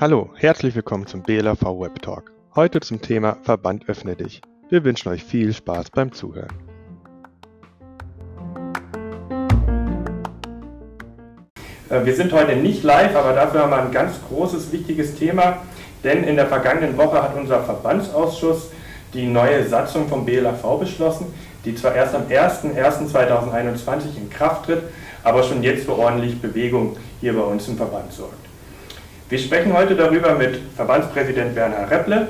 Hallo, herzlich willkommen zum BLAV Web Talk. Heute zum Thema Verband öffne dich. Wir wünschen euch viel Spaß beim Zuhören. Äh, wir sind heute nicht live, aber dafür haben wir ein ganz großes, wichtiges Thema, denn in der vergangenen Woche hat unser Verbandsausschuss die neue Satzung vom BLAV beschlossen, die zwar erst am 01.01.2021 in Kraft tritt, aber schon jetzt für ordentlich Bewegung hier bei uns im Verband sorgt. Wir sprechen heute darüber mit Verbandspräsident Werner Repple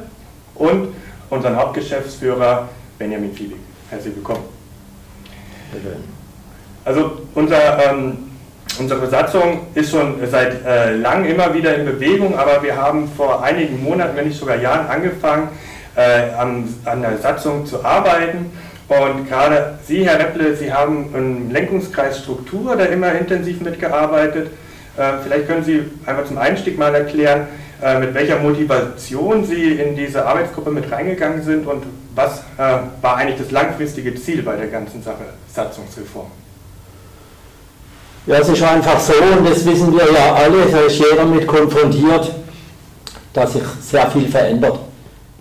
und unseren Hauptgeschäftsführer Benjamin Fiebig. Herzlich willkommen. Also unser, ähm, unsere Satzung ist schon seit äh, langem immer wieder in Bewegung, aber wir haben vor einigen Monaten, wenn nicht sogar Jahren, angefangen, äh, an, an der Satzung zu arbeiten. Und gerade Sie, Herr Repple, Sie haben im Lenkungskreis Struktur da immer intensiv mitgearbeitet. Äh, vielleicht können Sie einfach zum Einstieg mal erklären, äh, mit welcher Motivation Sie in diese Arbeitsgruppe mit reingegangen sind und was äh, war eigentlich das langfristige Ziel bei der ganzen Sache Satzungsreform? Ja, es ist einfach so, und das wissen wir ja alle, da ist jeder mit konfrontiert, dass sich sehr viel verändert.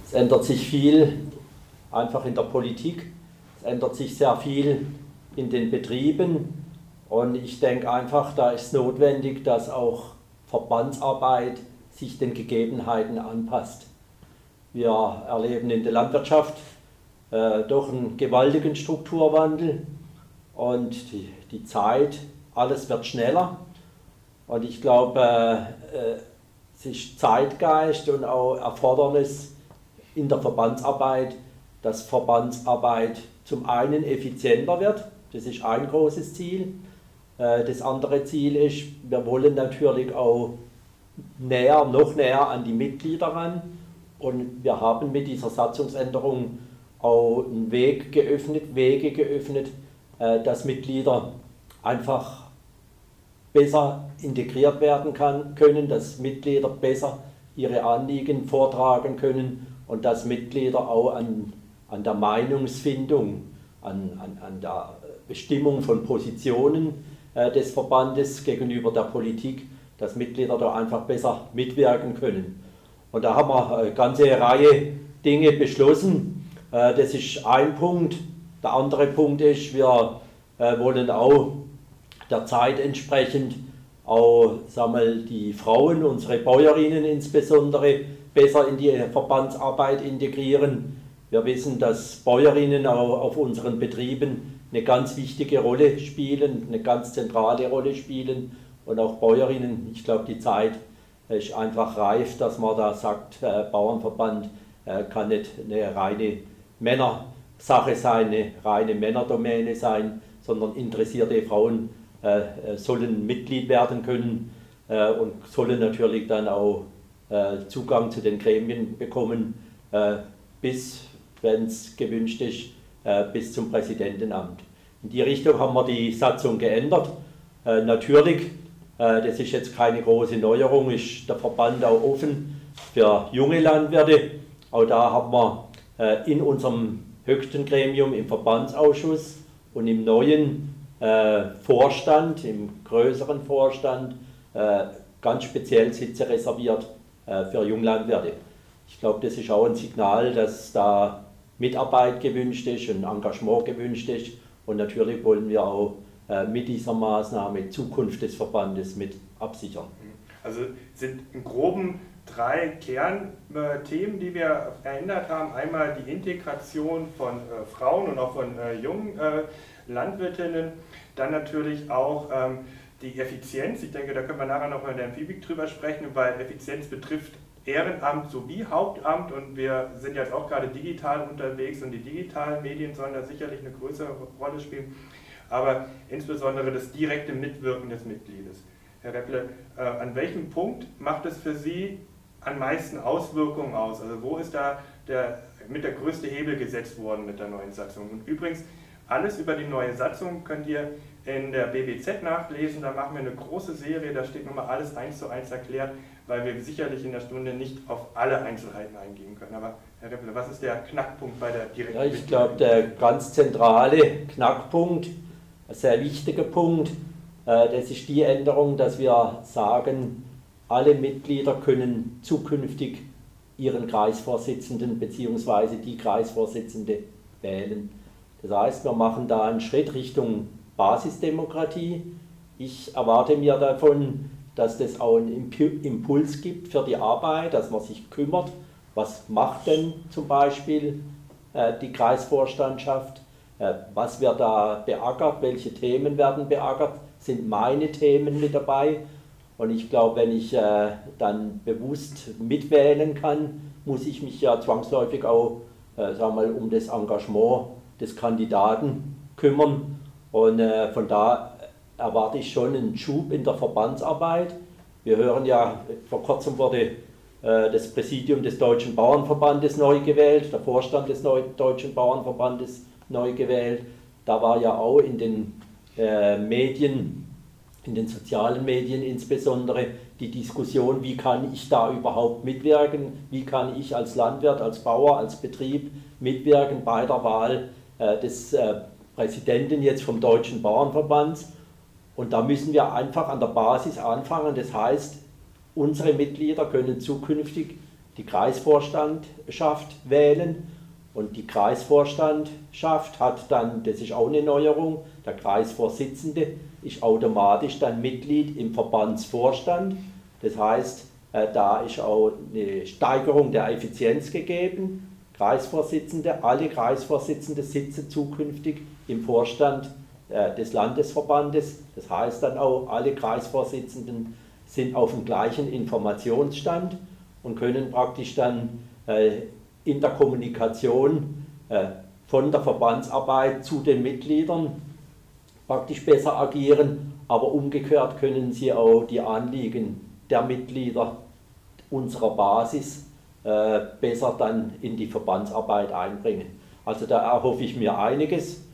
Es ändert sich viel einfach in der Politik, ändert sich sehr viel in den Betrieben, und ich denke einfach, da ist notwendig, dass auch Verbandsarbeit sich den Gegebenheiten anpasst. Wir erleben in der Landwirtschaft äh, doch einen gewaltigen Strukturwandel und die, die Zeit, alles wird schneller. Und ich glaube, äh, äh, es ist Zeitgeist und auch Erfordernis in der Verbandsarbeit, dass Verbandsarbeit zum einen effizienter wird, das ist ein großes Ziel, äh, das andere Ziel ist, wir wollen natürlich auch näher, noch näher an die Mitglieder ran. Und wir haben mit dieser Satzungsänderung auch einen Weg geöffnet, Wege geöffnet, äh, dass Mitglieder einfach besser integriert werden kann, können, dass Mitglieder besser ihre Anliegen vortragen können und dass Mitglieder auch an, an der Meinungsfindung, an, an, an der Bestimmung von Positionen äh, des Verbandes gegenüber der Politik, dass Mitglieder da einfach besser mitwirken können. Und da haben wir eine ganze Reihe Dinge beschlossen. Äh, das ist ein Punkt. Der andere Punkt ist, wir äh, wollen auch der Zeit entsprechend auch sagen wir, die Frauen, unsere Bäuerinnen insbesondere, besser in die Verbandsarbeit integrieren. Wir wissen, dass Bäuerinnen auch auf unseren Betrieben eine ganz wichtige Rolle spielen, eine ganz zentrale Rolle spielen und auch Bäuerinnen. Ich glaube, die Zeit ist einfach reif, dass man da sagt, äh, Bauernverband äh, kann nicht eine reine Männersache sein, eine reine Männerdomäne sein, sondern interessierte Frauen äh, äh sollen Mitglied werden können äh, und sollen natürlich dann auch äh, Zugang zu den Gremien bekommen, bis, wenn es gewünscht ist, äh, bis zum Präsidentenamt. In die Richtung haben wir die Satzung geändert. Äh, natürlich, äh, das ist jetzt keine große Neuerung, ist der Verband auch offen für junge Landwirte. Auch da haben wir in unserem höchsten Gremium, im Verbandsausschuss und im neuen Vorstand, im größeren Vorstand, ganz speziell Sitze reserviert für Junglandwirte. Ich glaube, das ist auch ein Signal, dass da Mitarbeit gewünscht ist und Engagement gewünscht ist. Und natürlich wollen wir auch äh, mit dieser Maßnahme Zukunft des Verbandes mit absichern. Also sind im Groben drei Kernthemen, die wir verändert haben. Einmal die Integration von äh, Frauen und auch von äh, jungen Landwirtinnen. Dann natürlich auch ähm, die Effizienz. Ich denke, da können wir nachher noch mal in der Amphibik drüber sprechen, weil Effizienz betrifft Ehrenamt sowie Hauptamt und wir sind jetzt auch gerade digital unterwegs und die digitalen Medien sollen da sicherlich eine größere Rolle spielen, aber insbesondere das direkte Mitwirken des Mitgliedes. Herr Repple, äh, an welchem Punkt macht es für Sie am meisten Auswirkungen aus? Also wo ist da der, mit der größte Hebel gesetzt worden mit der neuen Satzung? Und übrigens, alles über die neue Satzung könnt ihr in der BBZ nachlesen. Da machen wir eine große Serie, da steht nochmal alles eins zu eins erklärt, weil wir sicherlich in der Stunde nicht auf alle Einzelheiten eingehen können. Aber Herr Rippler, was ist der Knackpunkt bei der direkten Ja, ich glaube, der ganz zentrale Knackpunkt ein sehr wichtiger Punkt. Äh, das ist die Änderung, dass wir sagen, alle Mitglieder können zukünftig ihren Kreisvorsitzenden bzw. die Kreisvorsitzende wählen. Das heißt, wir machen da einen Schritt Richtung Basisdemokratie. Ich erwarte mir davon, dass das auch einen Impuls gibt für die Arbeit, dass man sich kümmert, was macht denn zum Beispiel äh, die Kreisvorstandschaft, äh, was wird da beackert, welche Themen werden beackert, sind meine Themen mit dabei. Und ich glaube, wenn ich äh, dann bewusst mitwählen kann, muss ich mich ja zwangsläufig auch äh, sagen wir mal, um das Engagement des Kandidaten kümmern. Und äh, von da erwarte ich schon einen Schub in der Verbandsarbeit. Wir hören ja, vor kurzem wurde äh, das Präsidium des Deutschen Bauernverbandes neu gewählt, der Vorstand des Deutschen Bauernverbandes neu gewählt. Da war ja auch in den äh, Medien, in den sozialen Medien insbesondere, die Diskussion, wie kann ich da überhaupt mitwirken, wie kann ich als Landwirt, als Bauer, als Betrieb mitwirken bei der Wahl äh, des Präsidenten jetzt vom Deutschen Bauernverbands. Und da müssen wir einfach an der Basis anfangen. Das heißt, unsere Mitglieder können zukünftig die Kreisvorstandschaft wählen und die Kreisvorstandschaft hat dann, das ist auch eine Neuerung, der Kreisvorsitzende ist automatisch dann Mitglied im Verbandsvorstand. Das heißt, äh, da ist auch eine Steigerung der Effizienz gegeben. Kreisvorsitzende, alle Kreisvorsitzende sitzen zukünftig im Vorstand des Landesverbandes. Das heißt dann auch, alle Kreisvorsitzenden sind auf dem gleichen Informationsstand und können praktisch dann äh, in der Kommunikation äh, von der Verbandsarbeit zu den Mitgliedern praktisch besser agieren, aber umgekehrt können sie auch die Anliegen der Mitglieder unserer Basis äh, besser dann in die Verbandsarbeit einbringen. Also da erhoffe ich mir einiges.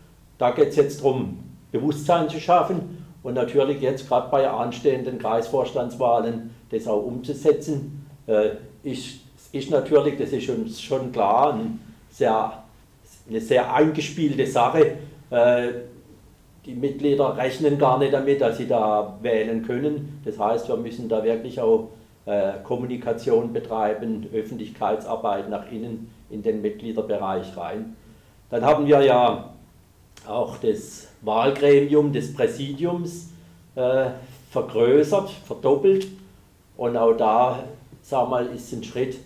Da geht es jetzt darum, Bewusstsein zu schaffen und natürlich jetzt gerade bei anstehenden Kreisvorstandswahlen das auch umzusetzen. Äh, ist ist natürlich, das ist uns schon klar, ein sehr, eine sehr eingespielte Sache. Äh, die Mitglieder rechnen gar nicht damit, dass sie da wählen können. Das heißt, wir müssen da wirklich auch äh, Kommunikation betreiben, Öffentlichkeitsarbeit nach innen in den Mitgliederbereich rein. Dann haben wir ja auch das Wahlgremium des Präsidiums äh, vergrößert, verdoppelt. Und auch da, sag mal, ist ein Schritt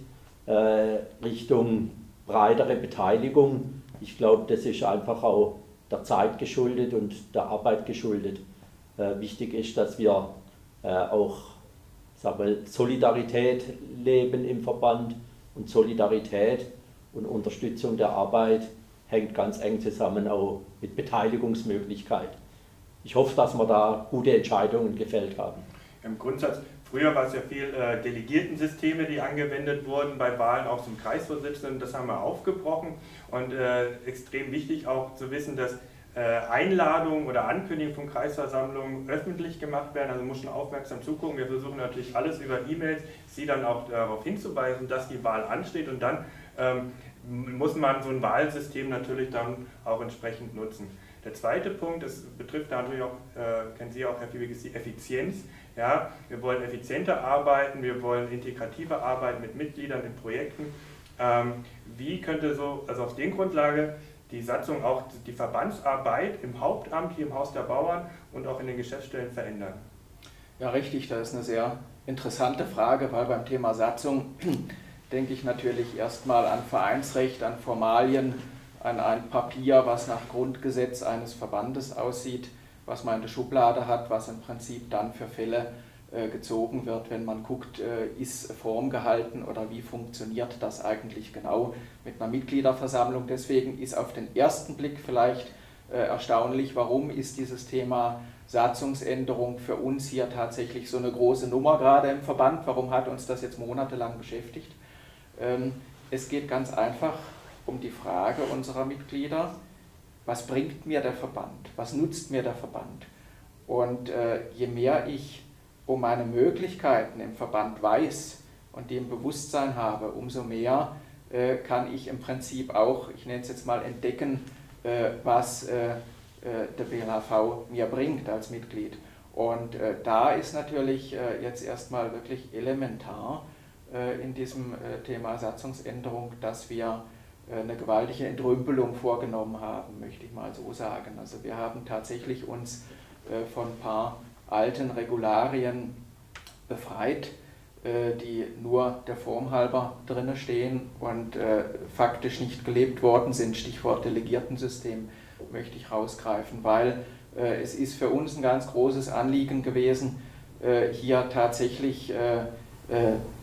äh, Richtung breitere Beteiligung. Ich glaube, das ist einfach auch der Zeit geschuldet und der Arbeit geschuldet. Äh, wichtig ist, dass wir äh, auch sag mal, Solidarität leben im Verband und Solidarität und Unterstützung der Arbeit hängt ganz eng zusammen auch mit Beteiligungsmöglichkeit. Ich hoffe, dass wir da gute Entscheidungen gefällt haben. Im Grundsatz Früher war es ja viel äh, Delegiertensysteme, die angewendet wurden bei Wahlen auch zum Kreisvorsitzenden. Das haben wir aufgebrochen und äh, extrem wichtig auch zu wissen, dass äh, Einladungen oder Ankündigungen von Kreisversammlungen öffentlich gemacht werden. Also muss schon aufmerksam zugucken. Wir versuchen natürlich alles über E-Mails, Sie dann auch darauf hinzuweisen, dass die Wahl ansteht und dann ähm, muss man so ein Wahlsystem natürlich dann auch entsprechend nutzen. Der zweite Punkt, das betrifft natürlich auch, äh, kennen Sie auch, Herr Fiebig, ist die Effizienz. Ja, wir wollen effizienter arbeiten, wir wollen integrativer arbeiten mit Mitgliedern in Projekten. Ähm, wie könnte so, also auf den Grundlage die Satzung auch die Verbandsarbeit im Hauptamt hier im Haus der Bauern und auch in den Geschäftsstellen verändern? Ja, richtig, das ist eine sehr interessante Frage, weil beim Thema Satzung denke ich natürlich erstmal an Vereinsrecht, an Formalien, an ein Papier, was nach Grundgesetz eines Verbandes aussieht was man in der Schublade hat, was im Prinzip dann für Fälle äh, gezogen wird, wenn man guckt, äh, ist Form gehalten oder wie funktioniert das eigentlich genau mit einer Mitgliederversammlung. Deswegen ist auf den ersten Blick vielleicht äh, erstaunlich, warum ist dieses Thema Satzungsänderung für uns hier tatsächlich so eine große Nummer gerade im Verband, warum hat uns das jetzt monatelang beschäftigt. Ähm, es geht ganz einfach um die Frage unserer Mitglieder, was bringt mir der Verband, was nutzt mir der Verband. Und äh, je mehr ich um meine Möglichkeiten im Verband weiß und die im Bewusstsein habe, umso mehr äh, kann ich im Prinzip auch, ich nenne es jetzt mal, entdecken, äh, was der BLHV mir bringt als Mitglied. Und da ist natürlich jetzt erstmal wirklich elementar in diesem Thema Satzungsänderung, dass wir eine gewaltige Entrümpelung vorgenommen haben, möchte ich mal so sagen. Also wir haben tatsächlich uns von ein paar alten Regularien befreit, äh, die nur der Form halber drinne stehen und äh, faktisch nicht gelebt worden sind. Stichwort Delegiertensystem möchte ich rausgreifen, weil äh, es ist für uns ein ganz großes Anliegen gewesen, hier tatsächlich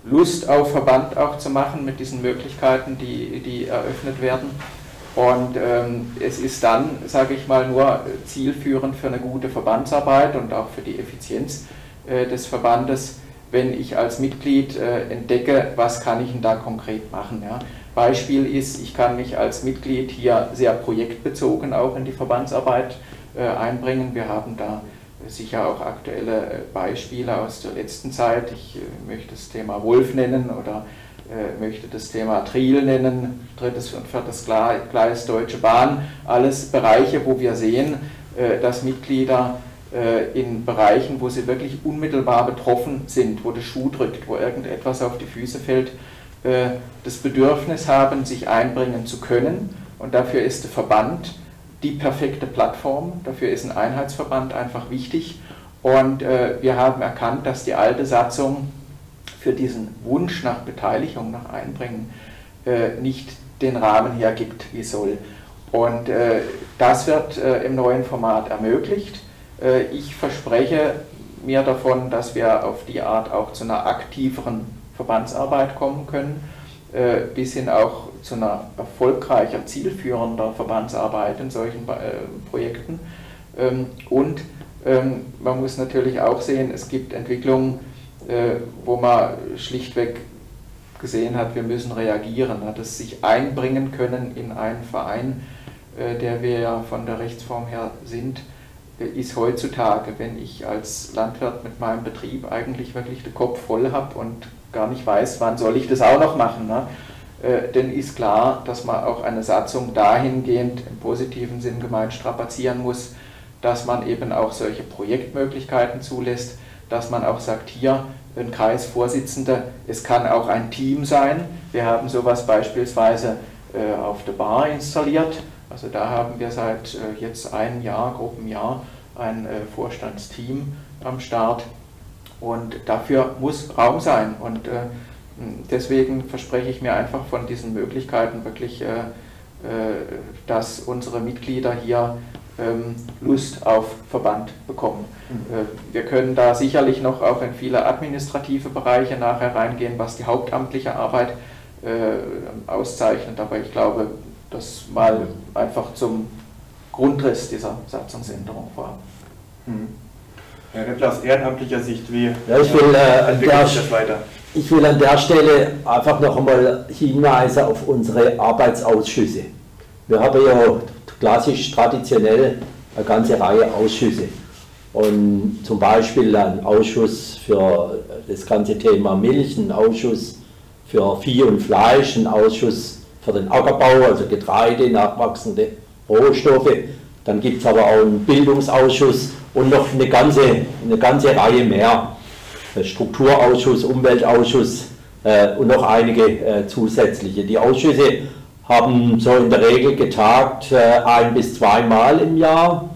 Lust auf Verband auch zu machen mit diesen Möglichkeiten, die, die eröffnet werden. Und ähm, es ist dann, sage ich mal, nur zielführend für eine gute Verbandsarbeit und auch für die Effizienz äh, des Verbandes, wenn ich als Mitglied äh, entdecke, was kann ich denn da konkret machen. Ja. Beispiel ist, ich kann mich als Mitglied hier sehr projektbezogen auch in die Verbandsarbeit äh, einbringen. Wir haben da sicher auch aktuelle äh, Beispiele aus der letzten Zeit. Ich äh, möchte das Thema Wolf nennen oder äh, möchte das Thema Triel nennen, drittes und viertes Gleis Deutsche Bahn, alles Bereiche, wo wir sehen, dass Mitglieder in Bereichen, wo sie wirklich unmittelbar betroffen sind, wo der Schuh drückt, wo irgendetwas auf die Füße fällt, das Bedürfnis haben, sich einbringen zu können. Und dafür ist der Verband die perfekte Plattform, dafür ist ein Einheitsverband einfach wichtig. Und wir haben erkannt, dass die alte Satzung für diesen Wunsch nach Beteiligung, nach Einbringen äh, nicht den Rahmen hergibt, wie soll. Und äh, das wird äh, im neuen Format ermöglicht. Äh, ich verspreche mir davon, dass wir auf die Art auch zu einer aktiveren Verbandsarbeit kommen können, äh, bis hin auch zu einer erfolgreicher, zielführender Verbandsarbeit in solchen äh, Projekten. Ähm, und ähm, man muss natürlich auch sehen, es gibt Entwicklungen, äh, wo man schlichtweg gesehen hat, wir müssen reagieren, hat es sich einbringen können in einen Verein, äh, der wir ja von der Rechtsform her sind, ist heutzutage, wenn ich als Landwirt mit meinem Betrieb eigentlich wirklich den Kopf voll habe und gar nicht weiß, wann soll ich das auch noch machen, ne? Denn ist klar, dass man auch eine Satzung dahingehend im positiven Sinn gemeint strapazieren muss, dass man eben auch solche Projektmöglichkeiten zulässt, dass man auch sagt, hier ein Kreisvorsitzender, es kann auch ein Team sein. Wir haben sowas beispielsweise äh, auf der Bar installiert. Also da haben wir seit äh, jetzt einem Jahr, grob einem Jahr, ein äh, Vorstandsteam am Start. Und dafür muss Raum sein. Und äh, deswegen verspreche ich mir einfach von diesen Möglichkeiten wirklich, äh, äh, dass unsere Mitglieder hier ähm, Lust auf Verband bekommen. Mhm. Äh, wir können da sicherlich noch auch in viele administrative Bereiche nachher reingehen, was die hauptamtliche Arbeit äh, auszeichnet, aber ich glaube, das mal einfach zum Grundriss dieser Satzungsänderung war. Mhm. Herr Rippler, aus ehrenamtlicher Sicht, wie ja, ich will, äh, entwickelt sich das weiter? Ich will an der Stelle einfach noch einmal hinweisen auf unsere Arbeitsausschüsse. Wir haben ja klassisch traditionell eine ganze Reihe Ausschüsse. Und zum Beispiel ein Ausschuss für das ganze Thema Milch, ein Ausschuss für Vieh und Fleisch, ein Ausschuss für den Ackerbau, also Getreide, nachwachsende Rohstoffe. Dann gibt es aber auch einen Bildungsausschuss und noch eine ganze, eine ganze Reihe mehr. Strukturausschuss, Umweltausschuss äh, und noch einige äh, zusätzliche. Die Ausschüsse haben so in der Regel getagt äh, ein bis zweimal im Jahr.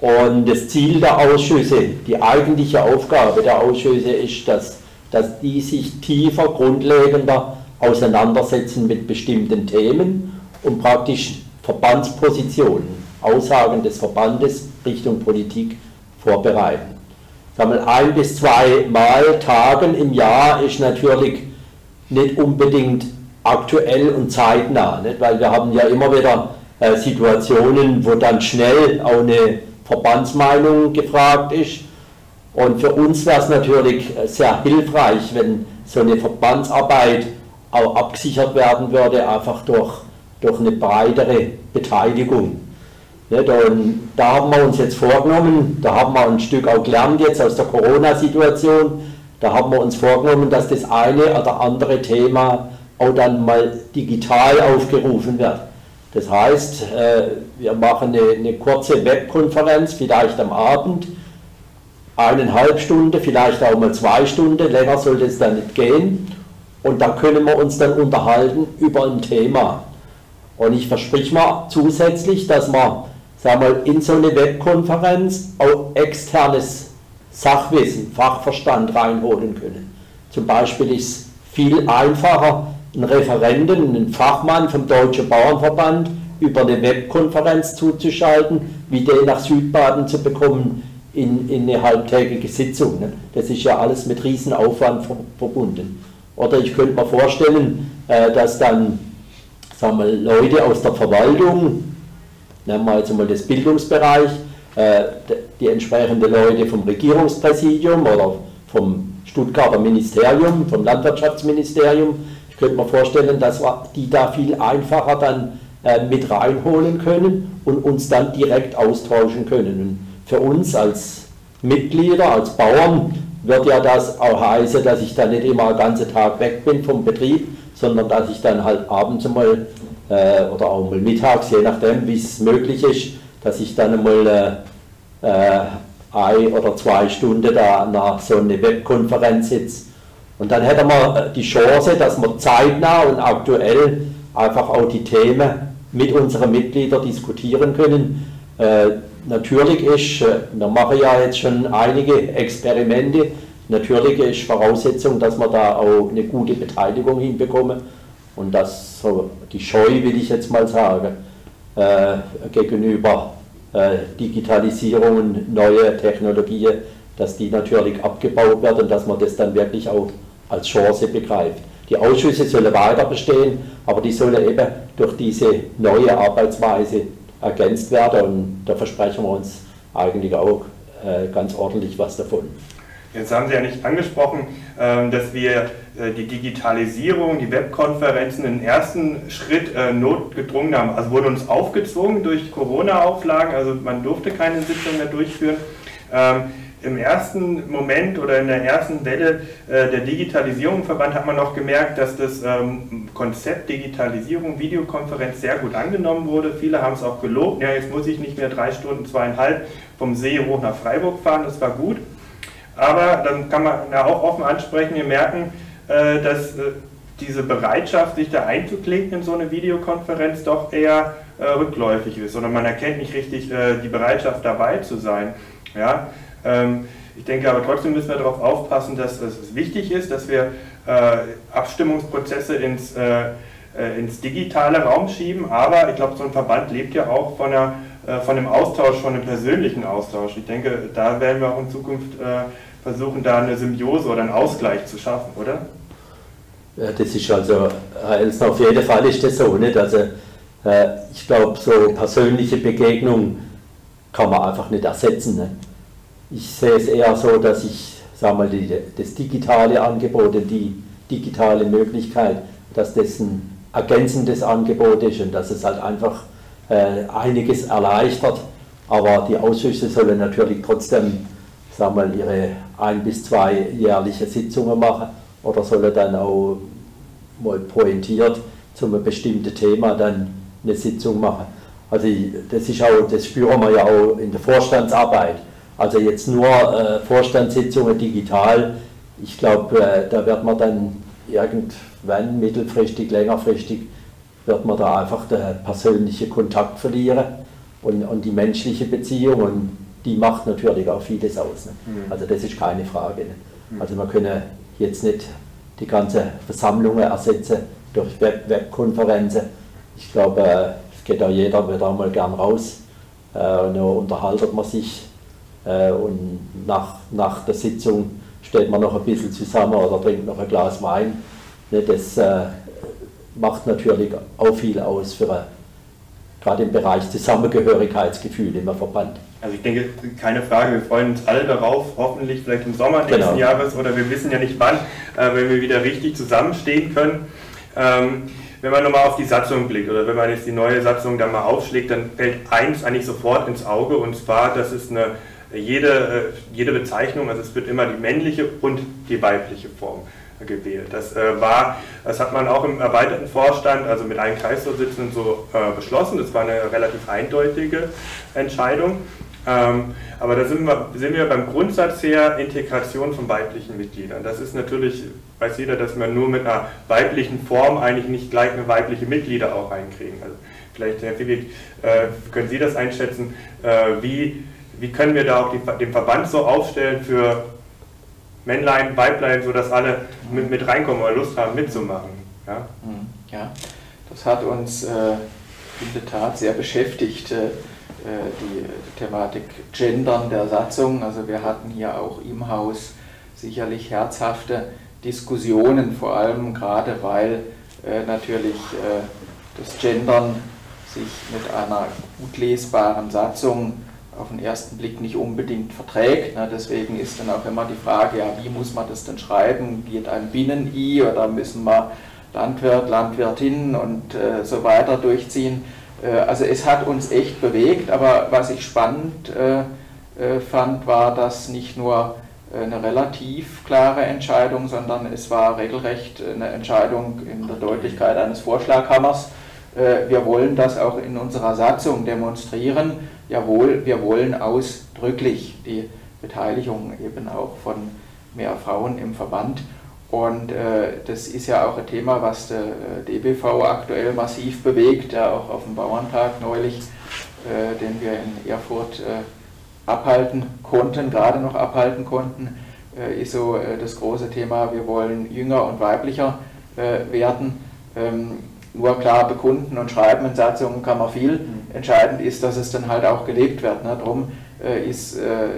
Und das Ziel der Ausschüsse, die eigentliche Aufgabe der Ausschüsse ist, dass, dass die sich tiefer, grundlegender auseinandersetzen mit bestimmten Themen und praktisch Verbandspositionen, Aussagen des Verbandes Richtung Politik vorbereiten. Ein bis zwei Mal Tagen im Jahr ist natürlich nicht unbedingt aktuell und zeitnah, nicht? weil wir haben ja immer wieder äh, Situationen, wo dann schnell auch eine Verbandsmeinung gefragt ist. Und für uns wäre es natürlich äh, sehr hilfreich, wenn so eine Verbandsarbeit auch abgesichert werden würde, einfach durch, durch eine breitere Beteiligung. Nicht? Und da haben wir uns jetzt vorgenommen, da haben wir ein Stück auch gelernt jetzt aus der Corona-Situation, da haben wir uns vorgenommen, dass das eine oder andere Thema auch dann mal digital aufgerufen wird. Das heißt, äh, wir machen eine, eine kurze Webkonferenz, vielleicht am Abend, eineinhalb Stunden, vielleicht auch mal zwei Stunden, länger soll das dann nicht gehen. Und da können wir uns dann unterhalten über ein Thema. Und ich versprich mal zusätzlich, dass wir sagen wir, in so eine Webkonferenz auch externes Sachwissen, Fachverstand reinholen können. Zum Beispiel ist es viel einfacher, einen Referenten, einen Fachmann vom Deutschen Bauernverband über eine Webkonferenz zuzuschalten, wie den nach Südbaden zu bekommen in, in eine halbtägige Sitzung. Ne? Das ist ja alles mit Riesenaufwand verbunden. Oder ich könnte mir vorstellen, äh, dass dann sagen wir, Leute aus der Verwaltung, nehmen wir jetzt mal das Bildungsbereich, äh, die entsprechenden Leute vom Regierungspräsidium oder vom Stuttgarter Ministerium, vom Landwirtschaftsministerium, ich könnte mir vorstellen, dass wir die da viel einfacher dann äh, mit reinholen können und uns dann direkt austauschen können. Und für uns als Mitglieder, als Bauern, wird ja das auch heißen, dass ich dann nicht immer den ganzen Tag weg bin vom Betrieb, sondern dass ich dann halt abends mal äh, oder auch mal mittags, je nachdem, wie es möglich ist, dass ich dann mal äh, äh, ein oder zwei Stunden da nach so einer Webkonferenz sitze. Und dann hätten wir äh, die Chance, dass wir zeitnah und aktuell einfach auch die Themen mit unseren Mitgliedern diskutieren können. Äh, natürlich ist, äh, wir machen ja jetzt schon einige Experimente, natürlich ist Voraussetzung, dass wir da auch eine gute Beteiligung hinbekommen und dass so die Scheu, will ich jetzt mal sagen, äh, gegenüber äh, Digitalisierung und neue Technologien, dass die natürlich abgebaut werden und dass man das dann wirklich auch als Chance begreift. Die Ausschüsse sollen weiter bestehen, aber die sollen eben durch diese neue Arbeitsweise ergänzt werden und da versprechen wir uns eigentlich auch äh, ganz ordentlich was davon. Jetzt haben Sie ja nicht angesprochen, ähm, dass wir äh, die Digitalisierung, die Webkonferenzen im ersten Schritt äh, notgedrungen haben. Also wurde uns aufgezwungen durch Corona-Auflagen, also man durfte keine Sitzung mehr durchführen. Ähm, im ersten Moment oder in der ersten Welle äh, der Digitalisierung im Verband hat man noch gemerkt, dass das ähm, Konzept Digitalisierung, Videokonferenz sehr gut angenommen wurde. Viele haben es auch gelobt. Ja, jetzt muss ich nicht mehr drei Stunden, zweieinhalb vom See hoch nach Freiburg fahren. Das war gut. Aber dann kann man ja auch offen ansprechen, wir merken, äh, dass äh, diese Bereitschaft, sich da einzuklinken in so eine Videokonferenz, doch eher äh, rückläufig ist. Oder man erkennt nicht richtig die Bereitschaft dabei zu sein. Ja? Ähm, ich denke aber trotzdem müssen wir darauf aufpassen, dass es wichtig ist, dass wir Abstimmungsprozesse ins, ins digitale Raum schieben. Aber ich glaube, so ein Verband lebt ja auch von, einer, von einem Austausch, von einem persönlichen Austausch. Ich denke, da werden wir auch in Zukunft versuchen, da eine Symbiose oder einen Ausgleich zu schaffen, oder? Ja, das ist also, Elsner, auf jeden Fall ist das so. Nicht? Also, ich glaube, so persönliche Begegnungen kann man einfach nicht ersetzen. Nicht? Ich sehe es eher so, dass ich sag mal, die, das digitale Angebot, die digitale Möglichkeit, dass das ein ergänzendes Angebot ist und dass es halt einfach äh, einiges erleichtert. Aber die Ausschüsse sollen natürlich trotzdem sag mal, ihre ein bis zwei jährliche Sitzungen machen oder sollen dann auch mal pointiert zu einem bestimmten Thema dann eine Sitzung machen. Also das ist auch, das spüren wir ja auch in der Vorstandsarbeit. Also jetzt nur äh, Vorstandssitzungen digital, ich glaube, äh, da wird man dann irgendwann mittelfristig, längerfristig, wird man da einfach den persönlichen Kontakt verlieren und, und die menschliche Beziehung und die macht natürlich auch vieles aus. Ne? Mhm. Also das ist keine Frage. Ne? Mhm. Also man können jetzt nicht die ganze Versammlungen ersetzen durch Web Webkonferenzen. Ich glaube, es geht auch jeder wieder mal gern raus äh, und dann unterhaltet man sich äh, und nach, nach der Sitzung steht man noch ein bisschen zusammen oder trinkt noch ein Glas Wein. Ne, das äh, macht natürlich auch viel aus für gerade im Bereich Zusammengehörigkeitsgefühl im Verband. Also ich denke, keine Frage, wir freuen uns alle darauf, hoffentlich vielleicht im Sommer nächsten genau. Jahres oder wir wissen ja nicht wann, äh, wenn wir wieder richtig zusammenstehen können. Ähm, wenn man nochmal auf die Satzung blickt oder wenn man jetzt die neue Satzung dann mal aufschlägt, dann fällt eins eigentlich sofort ins Auge und zwar, dass es eine jede, äh, jede Bezeichnung, also es wird immer die männliche und die weibliche Form gewählt. Das äh, war, das hat man auch im erweiterten Vorstand, also mit allen Kreisvorsitzenden so äh, beschlossen. Das war eine relativ eindeutige Entscheidung. Ähm, aber da sind wir, sind wir beim Grundsatz her Integration von weiblichen Mitgliedern. Das ist natürlich, weiß jeder, dass man nur mit einer weiblichen Form eigentlich nicht gleich eine weibliche Mitglieder auch reinkriegen. Also vielleicht, Herr Fiebig, äh, können Sie das einschätzen, äh, wie, wie können wir da auch die, den Verband so aufstellen für Männlein, Weiblein, sodass alle mit, mit reinkommen oder Lust haben mitzumachen. Ja, mhm. ja das hat uns äh, in der Tat sehr beschäftigt, äh, die, die, Thematik Gendern der Satzung. Also wir hatten hier auch im Haus sicherlich herzhafte Diskussionen, vor allem gerade weil äh, natürlich äh, das Gendern sich mit einer gut lesbaren Satzung auf den ersten Blick nicht unbedingt verträgt. Ne? Deswegen ist dann auch immer die Frage, ja, wie muss man das denn schreiben? Geht ein Binnen-I oder müssen wir Landwirt, Landwirtin und äh, so weiter durchziehen? Äh, also es hat uns echt bewegt, aber was ich spannend äh, äh fand, war, dass nicht nur äh, eine relativ klare Entscheidung, sondern es war regelrecht eine Entscheidung in der Deutlichkeit eines Vorschlaghammers. Äh, wir wollen das auch in unserer Satzung demonstrieren jawohl, wir wollen ausdrücklich die Beteiligung eben auch von mehr Frauen im Verband. Und äh, das ist ja auch ein Thema, was der äh, DBV aktuell massiv bewegt, ja auch auf dem Bauerntag neulich, äh, den wir in Erfurt äh, abhalten konnten, gerade noch abhalten konnten, äh, ist so äh, das große Thema, wir wollen jünger und weiblicher werden. Ähm, nur klar bekunden und schreiben in Satzungen kann man viel. Mhm. Entscheidend ist, dass es dann halt auch gelebt wird. Ne? Darum äh, ist äh,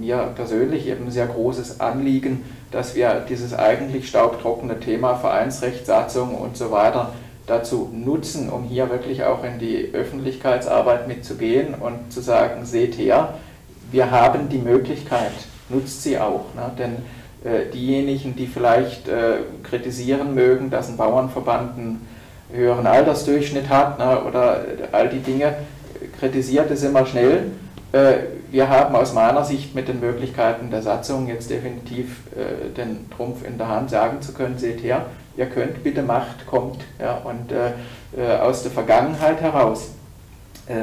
mir persönlich eben ein sehr großes Anliegen, dass wir dieses eigentlich staubtrockene Thema Vereinsrecht, Satzung und so weiter dazu nutzen, um hier wirklich auch in die Öffentlichkeitsarbeit mitzugehen und zu sagen, seht her, wir haben die Möglichkeit, nutzt sie auch. Ne? Denn äh, diejenigen, die vielleicht äh, kritisieren mögen, dass ein Bauernverband ein höheren Altersdurchschnitt hat ne, oder all die Dinge, kritisiert es immer schnell. Äh, wir haben aus meiner Sicht mit den Möglichkeiten der Satzung jetzt definitiv äh, den Trumpf in der Hand, sagen zu können, seht her, ihr könnt, bitte macht, kommt. Ja, und äh, aus der Vergangenheit heraus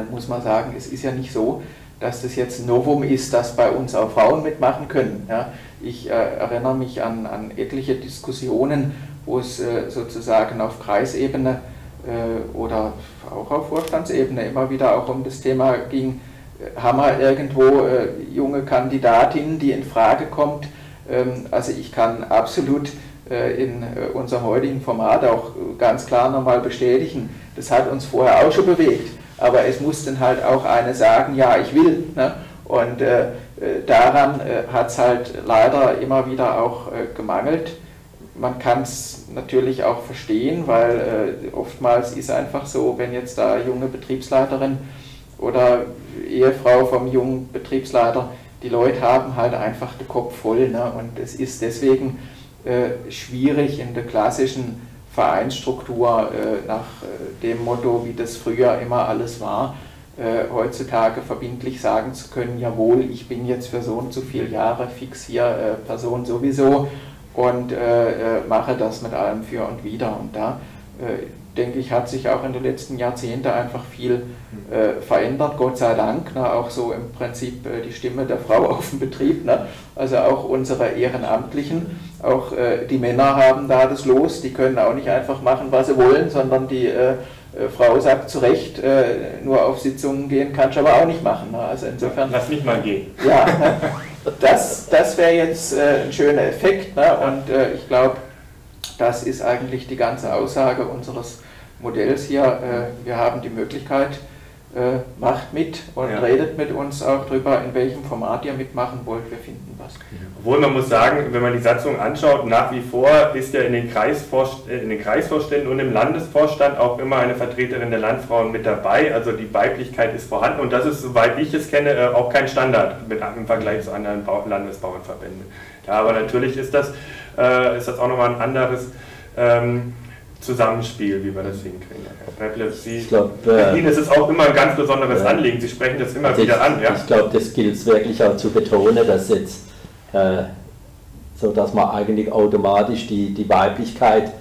muss man sagen, es ist ja nicht so, dass das jetzt ein Novum ist, dass bei uns auch Frauen mitmachen können. Ja, ich erinnere mich an, an etliche Diskussionen, wo es äh, sozusagen auf Kreisebene äh, oder auch auf Vorstandsebene immer wieder auch um das Thema ging, äh, haben wir irgendwo junge Kandidatinnen, die in Frage kommt. Ähm, also ich kann absolut in unserem heutigen Format auch ganz klar nochmal bestätigen, das hat uns vorher auch schon bewegt, aber es muss dann halt auch eine sagen, ja, ich will. Ne? Und daran hat es halt leider immer wieder auch gemangelt man kann es natürlich auch verstehen, weil äh, oftmals ist einfach so, wenn jetzt da junge Betriebsleiterin oder Ehefrau vom jungen Betriebsleiter, die Leute haben halt einfach den Kopf voll. Ne? Und es ist deswegen äh, schwierig in der klassischen Vereinsstruktur äh, nach äh, dem Motto, wie das früher immer alles war, äh, heutzutage verbindlich sagen zu können, jawohl, ich bin jetzt für so und so viele Jahre fix hier äh, Person sowieso und äh, äh, mache das mit allem für und wieder. Und da äh, denke ich, hat sich auch in den letzten Jahrzehnten einfach viel äh, verändert, Gott sei Dank. Ne? Auch so im Prinzip äh, die Stimme der Frau auf dem Betrieb. Ne? Also auch unsere Ehrenamtlichen, auch äh, die Männer haben da das Los, die können auch nicht einfach machen, was sie wollen, sondern die Frau sagt zu Recht, nur auf Sitzungen gehen kannst du aber auch nicht machen. Ne? Also insofern. Lass mich mal gehen. Ja. Das, das wäre jetzt äh, ein schöner Effekt ne? und äh, ich glaube, das ist eigentlich die ganze Aussage unseres Modells hier. Äh, wir haben die Möglichkeit, äh, macht mit und ja. redet mit uns auch darüber, in welchem Format ihr mitmachen wollt. Wir finden was. Obwohl man muss sagen, wenn man die Satzung anschaut, nach wie vor ist ja in den, Kreisvorst in den Kreisvorständen und im Landesvorstand auch immer eine Vertreterin der Landfrauen mit dabei. Also die Weiblichkeit ist vorhanden und das ist, soweit ich es kenne, äh, auch kein Standard mit, im Vergleich zu anderen Landesbauernverbänden. Ja, aber natürlich ist das, äh, ist das auch nochmal ein anderes. Ähm, Zusammenspiel, wie wir das hinkriegen. Herr Repple, Sie, ich glaub, äh, Ihnen ist es auch immer ein ganz besonderes äh, Anliegen. Sie sprechen das immer also wieder ich, an. Ja? Ich glaube, das gilt es wirklich auch zu betonen, dass jetzt äh, sodass man eigentlich automatisch die, die Weiblichkeit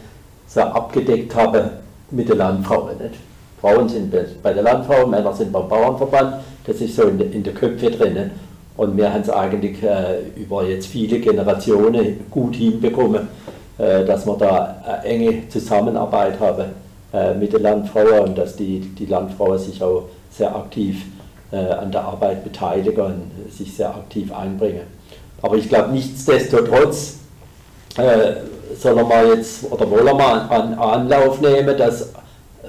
so abgedeckt habe mit den Landfrauen. Nicht? Frauen sind bei der Landfrau, Männer sind beim Bauernverband, das ist so in, de, in der Köpfe drin. Und wir haben es eigentlich äh, über jetzt viele Generationen gut hinbekommen, dass wir da eine enge Zusammenarbeit haben äh, mit den Landfrauen und dass die, die Landfrauen sich auch sehr aktiv äh, an der Arbeit beteiligen und sich sehr aktiv einbringen. Aber ich glaube, nichtsdestotrotz äh, soll er mal jetzt oder er mal an Anlauf nehmen, dass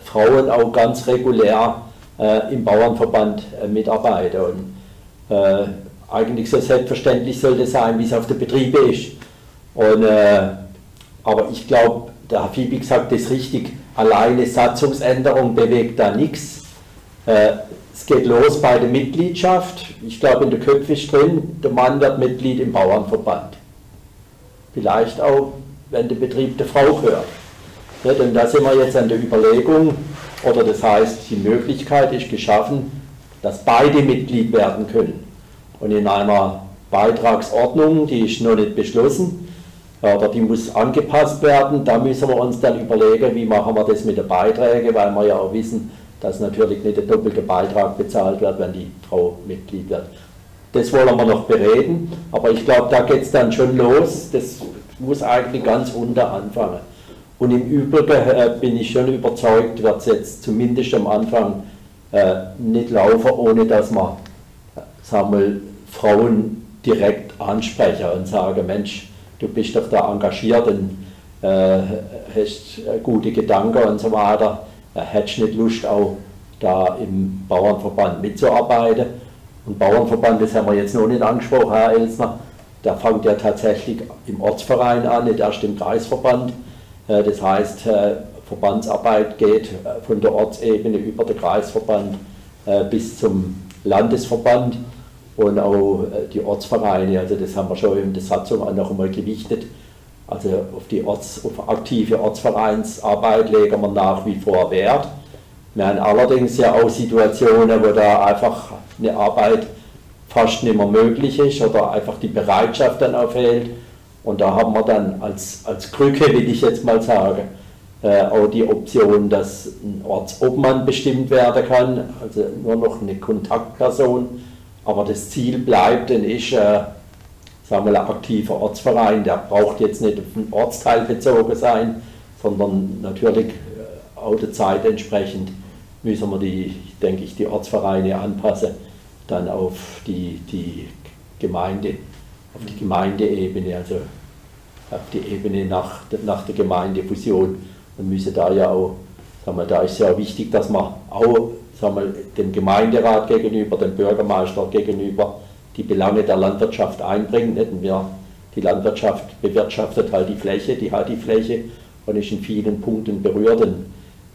Frauen auch ganz regulär äh, im Bauernverband äh, mitarbeiten. Und äh, eigentlich so selbstverständlich sollte sein, wie es auf den Betrieben ist. Und, äh, aber ich glaube, der Herr Fiebig sagt das richtig, alleine Satzungsänderung bewegt da nichts. Äh, es geht los bei der Mitgliedschaft. Ich glaube, in der Köpfe ist drin, der Mann wird Mitglied im Bauernverband. Vielleicht auch, wenn der Betrieb der Frau gehört. Ja, denn da sind wir jetzt an der Überlegung, oder das heißt, die Möglichkeit ist geschaffen, dass beide Mitglied werden können. Und in einer Beitragsordnung, die ist noch nicht beschlossen, oder die muss angepasst werden, da müssen wir uns dann überlegen, wie machen wir das mit den Beiträgen, weil wir ja auch wissen, dass natürlich nicht der doppelte Beitrag bezahlt wird, wenn die Frau Mitglied wird. Das wollen wir noch bereden, aber ich glaube, da geht es dann schon los. Das muss eigentlich ganz unter anfangen. Und im Übrigen äh, bin ich schon überzeugt, wird es jetzt zumindest am Anfang äh, nicht laufen, ohne dass man sagen wir, Frauen direkt ansprechen und sagen, Mensch, du bist doch da engagiert und äh, hast äh, gute Gedanken und so weiter. Äh, hättest nicht Lust, auch da im Bauernverband mitzuarbeiten. Und Bauernverband, das haben wir jetzt noch nicht angesprochen, Herr Elsner, der fängt ja tatsächlich im Ortsverein an, nicht erst im Kreisverband. Äh, das heißt, äh, Verbandsarbeit geht äh, von der Ortsebene über den Kreisverband bis zum Landesverband und auch die Ortsvereine, also das haben wir schon in der Satzung auch noch einmal gewichtet. Also auf die Orts, auf aktive Ortsvereinsarbeit legen wir nach wie vor Wert. Wir haben allerdings ja auch Situationen, wo da einfach eine Arbeit fast nicht mehr möglich ist oder einfach die Bereitschaft dann auch fehlt und da haben wir dann als, als Krücke, will ich jetzt mal sagen, äh, auch die Option, dass ein Ortsobmann bestimmt werden kann, also nur noch eine Kontaktperson. Aber das Ziel bleibt und ist, äh, sagen wir, ein aktiver Ortsverein, der braucht jetzt nicht auf den Ortsteil bezogen sein, sondern natürlich äh, auch der Zeit entsprechend müssen wir die, denke ich, die Ortsvereine anpassen, dann auf die, die Gemeinde auf die Gemeindeebene, also auf die Ebene nach, nach der Gemeindefusion. Und müsse da ja auch, sagen wir, da ist ja wichtig, dass man auch sagen wir, dem Gemeinderat gegenüber, dem Bürgermeister gegenüber die Belange der Landwirtschaft einbringt. Nicht? Und wir, die Landwirtschaft bewirtschaftet halt die Fläche, die hat die Fläche und ist in vielen Punkten berührt. Und,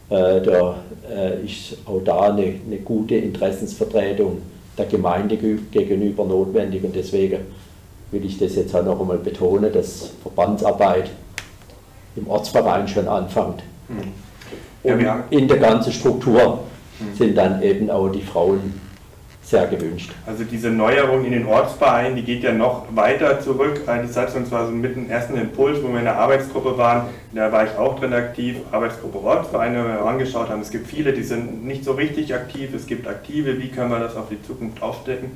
äh, da äh, ist auch da eine, eine gute Interessensvertretung der Gemeinde gegenüber notwendig und deswegen will ich das jetzt auch noch einmal betonen, dass Verbandsarbeit im Ortsverein schon anfängt. Mhm. Ja, in der ganzen Struktur mhm. sind dann eben auch die Frauen sehr gewünscht. Also diese Neuerung in den Ortsvereinen, die geht ja noch weiter zurück. Die Satzung war so mit dem ersten Impuls, wo wir in der Arbeitsgruppe waren, da war ich auch drin aktiv, Arbeitsgruppe Ortsvereine, wenn wir angeschaut haben, es gibt viele, die sind nicht so richtig aktiv, es gibt aktive, wie können wir das auf die Zukunft aufstecken.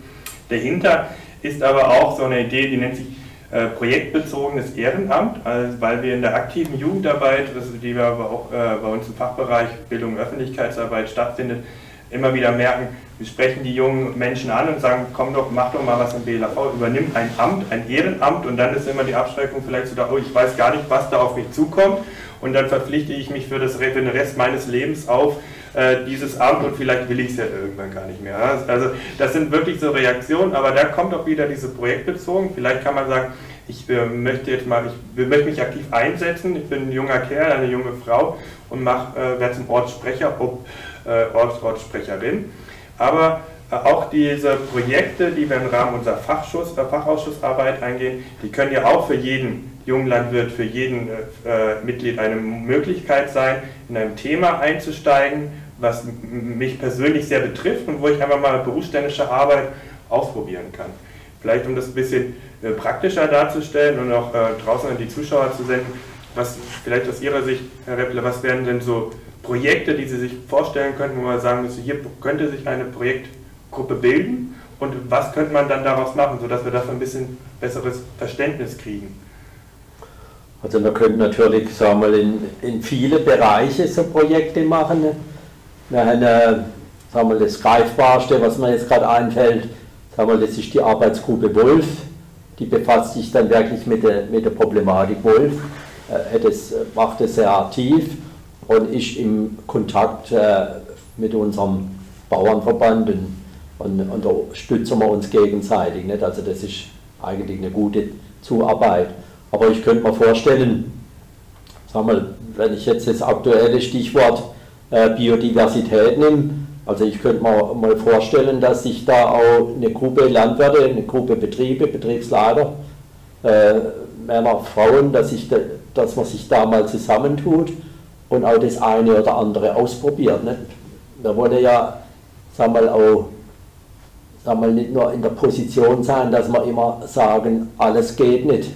Dahinter ist aber auch so eine Idee, die nennt sich äh, projektbezogenes Ehrenamt, also weil wir in der aktiven Jugendarbeit, die wir aber auch äh, bei uns im Fachbereich Bildung und Öffentlichkeitsarbeit stattfindet, immer wieder merken, wir sprechen die jungen Menschen an und sagen, komm doch, mach doch mal was im BLAV, übernimm ein Amt, ein Ehrenamt und dann ist immer die Abschreckung vielleicht so da, oh, ich weiß gar nicht, was da auf mich zukommt und dann verpflichte ich mich für, das, für den Rest meines Lebens auf äh, dieses Amt und vielleicht will ich es ja irgendwann gar nicht mehr. Also das sind wirklich so Reaktionen, aber da kommt auch wieder diese projektbezogen. Vielleicht kann man sagen, ich äh, möchte jetzt mal, ich möchte mich aktiv einsetzen. Ich bin ein junger Kerl, eine junge Frau und äh, werde zum Ortssprecher, ob äh, Orts, Ortssprecherin. Aber äh, auch diese Projekte, die wir im Rahmen unserer Fachschuss, äh, Fachausschussarbeit eingehen, die können ja auch für jeden Junglandwirt, für jeden äh, Mitglied eine Möglichkeit sein, in einem Thema einzusteigen was mich persönlich sehr betrifft und wo ich einfach mal berufsständische Arbeit ausprobieren kann. vielleicht um das ein bisschen äh, praktischer darzustellen und auch äh, draußen an die Zuschauer zu senden, was vielleicht aus Ihrer Sicht, Herr Repple, was wären denn so Projekte, die Sie sich vorstellen könnten, wo man sagen müsste, hier könnte sich eine Projektgruppe bilden und was könnte man dann daraus machen, sodass wir dafür ein bisschen besseres Verständnis kriegen? Also wir können natürlich sagen wir, in, in viele Bereiche so Projekte machen. Wir äh, sagen wir, das Greifbarste, was mir jetzt gerade einfällt, sagen wir, das ist die Arbeitsgruppe Wolf. Die befasst sich dann wirklich mit der, mit der Problematik Wolf. Äh, das macht es sehr aktiv und ist im Kontakt äh, mit unserem Bauernverband und, und, und da stützen wir uns gegenseitig. Nicht? Also das ist eigentlich eine gute Zuarbeit. Aber ich könnte mir vorstellen, sag mal, wenn ich jetzt das aktuelle Stichwort äh, Biodiversität nehme, also ich könnte mir mal vorstellen, dass sich da auch eine Gruppe Landwirte, eine Gruppe Betriebe, Betriebsleiter, äh, Männer, Frauen, dass, ich da, dass man sich da mal zusammentut und auch das eine oder andere ausprobiert. Nicht? Wir wollen ja sag mal, auch sag mal, nicht nur in der Position sein, dass wir immer sagen, alles geht nicht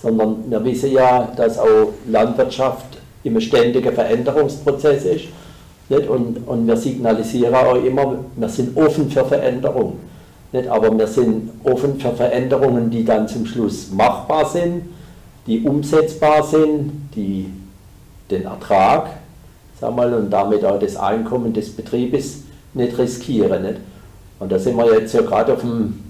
sondern wir wissen ja, dass auch Landwirtschaft immer ständiger Veränderungsprozess ist. Nicht? Und, und wir signalisieren auch immer, wir sind offen für Veränderungen. Nicht? Aber wir sind offen für Veränderungen, die dann zum Schluss machbar sind, die umsetzbar sind, die den Ertrag sagen wir, und damit auch das Einkommen des Betriebes nicht riskieren. Nicht? Und da sind wir jetzt ja gerade auf dem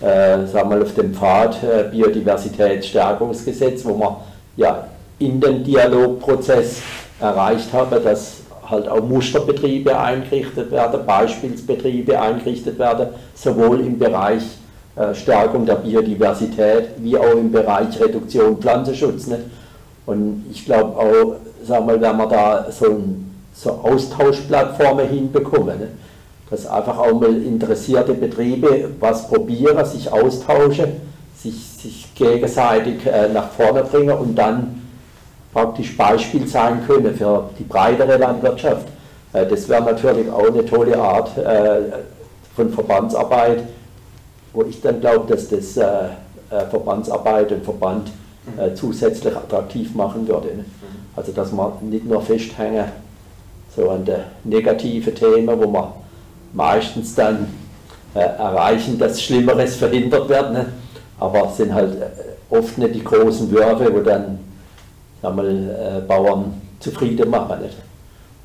äh, sagen wir, auf dem Pfad äh, Biodiversitätsstärkungsgesetz, wo wir ja in den Dialogprozess erreicht haben, dass halt auch Musterbetriebe eingerichtet werden, Beispielsbetriebe eingerichtet werden, sowohl im Bereich äh, Stärkung der Biodiversität wie auch im Bereich Reduktion Pflanzenschutz. Nicht? Und ich glaube auch, sagen wir, wenn wir da so, ein, so Austauschplattformen hinbekommen, nicht? dass einfach auch mal interessierte Betriebe was probieren, sich austauschen, sich, sich gegenseitig äh, nach vorne bringen und dann praktisch Beispiel sein können für die breitere Landwirtschaft. Äh, das wäre natürlich auch eine tolle Art äh, von Verbandsarbeit, wo ich dann glaube, dass das äh, Verbandsarbeit und Verband äh, zusätzlich attraktiv machen würde. Ne? Also dass man nicht nur festhängen so an den negativen Themen, wo man meistens dann erreichen, dass Schlimmeres verhindert wird. Ne? Aber es sind halt oft nicht die großen Würfe, wo dann sagen wir, äh, Bauern zufrieden machen. Nicht?